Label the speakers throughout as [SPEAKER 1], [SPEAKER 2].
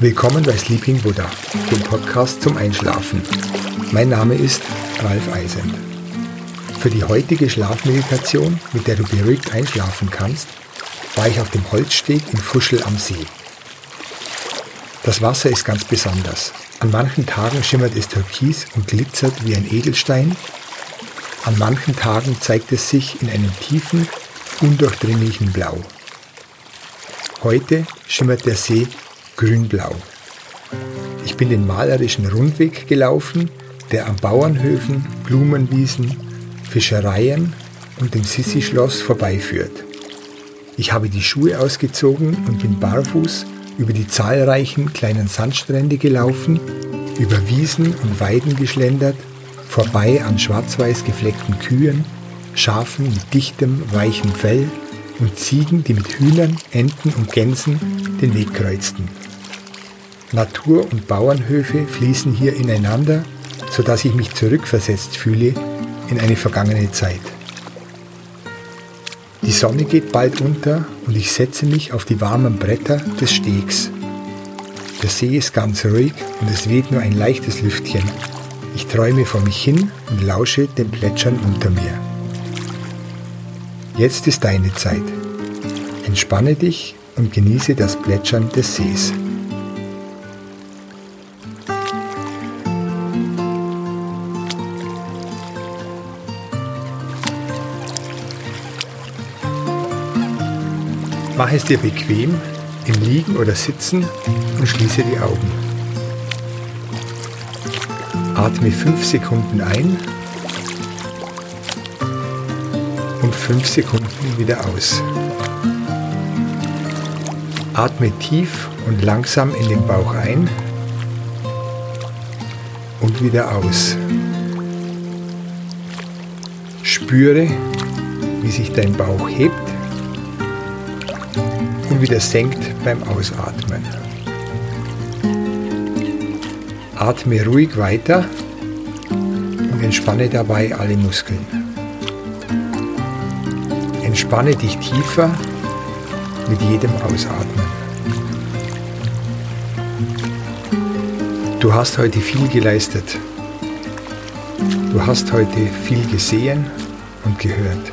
[SPEAKER 1] Willkommen bei Sleeping Buddha, dem Podcast zum Einschlafen. Mein Name ist Ralf Eisen. Für die heutige Schlafmeditation, mit der du beruhigt einschlafen kannst, war ich auf dem Holzsteg in Fuschel am See. Das Wasser ist ganz besonders. An manchen Tagen schimmert es türkis und glitzert wie ein Edelstein. An manchen Tagen zeigt es sich in einem tiefen, undurchdringlichen Blau. Heute schimmert der See grünblau. Ich bin den malerischen Rundweg gelaufen, der an Bauernhöfen, Blumenwiesen, Fischereien und dem Sissi-Schloss vorbeiführt. Ich habe die Schuhe ausgezogen und bin barfuß über die zahlreichen kleinen Sandstrände gelaufen, über Wiesen und Weiden geschlendert, vorbei an schwarz-weiß gefleckten Kühen, Schafen mit dichtem, weichem Fell und Ziegen, die mit Hühnern, Enten und Gänsen den Weg kreuzten. Natur und Bauernhöfe fließen hier ineinander, sodass ich mich zurückversetzt fühle in eine vergangene Zeit. Die Sonne geht bald unter und ich setze mich auf die warmen Bretter des Stegs. Der See ist ganz ruhig und es weht nur ein leichtes Lüftchen. Ich träume vor mich hin und lausche dem Plätschern unter mir. Jetzt ist deine Zeit. Entspanne dich und genieße das Plätschern des Sees. Mach es dir bequem im Liegen oder Sitzen und schließe die Augen. Atme 5 Sekunden ein und 5 Sekunden wieder aus. Atme tief und langsam in den Bauch ein und wieder aus. Spüre, wie sich dein Bauch hebt und wieder senkt beim Ausatmen. Atme ruhig weiter und entspanne dabei alle Muskeln. Entspanne dich tiefer mit jedem Ausatmen. Du hast heute viel geleistet. Du hast heute viel gesehen und gehört.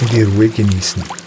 [SPEAKER 1] und die Ruhe genießen.